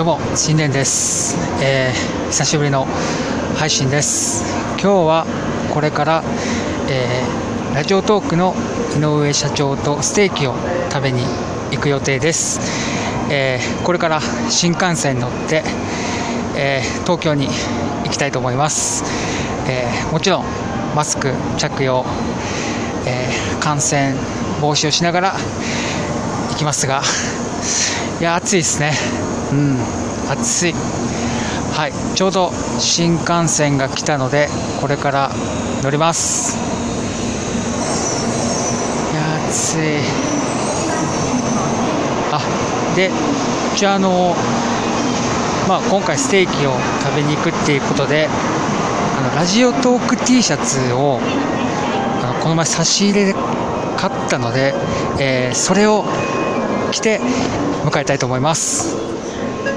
どうも新年です、えー久しぶりの配信です。今日はこれから、えーラジオトークの井上社長とステーキを食べに行く予定です、えーこれから新幹線に乗って、えー東京に行きたいと思います、えーもちろんマスク着用、えー感染防止をしながら行きますがいや暑いですね。うん。暑い。はい。ちょうど新幹線が来たのでこれから乗ります。いや暑い。あでじゃああのまあ今回ステーキを食べに行くっていうことであのラジオトーク T シャツをあのこの前差し入れで買ったので、えーそれを着て迎えたいと思います。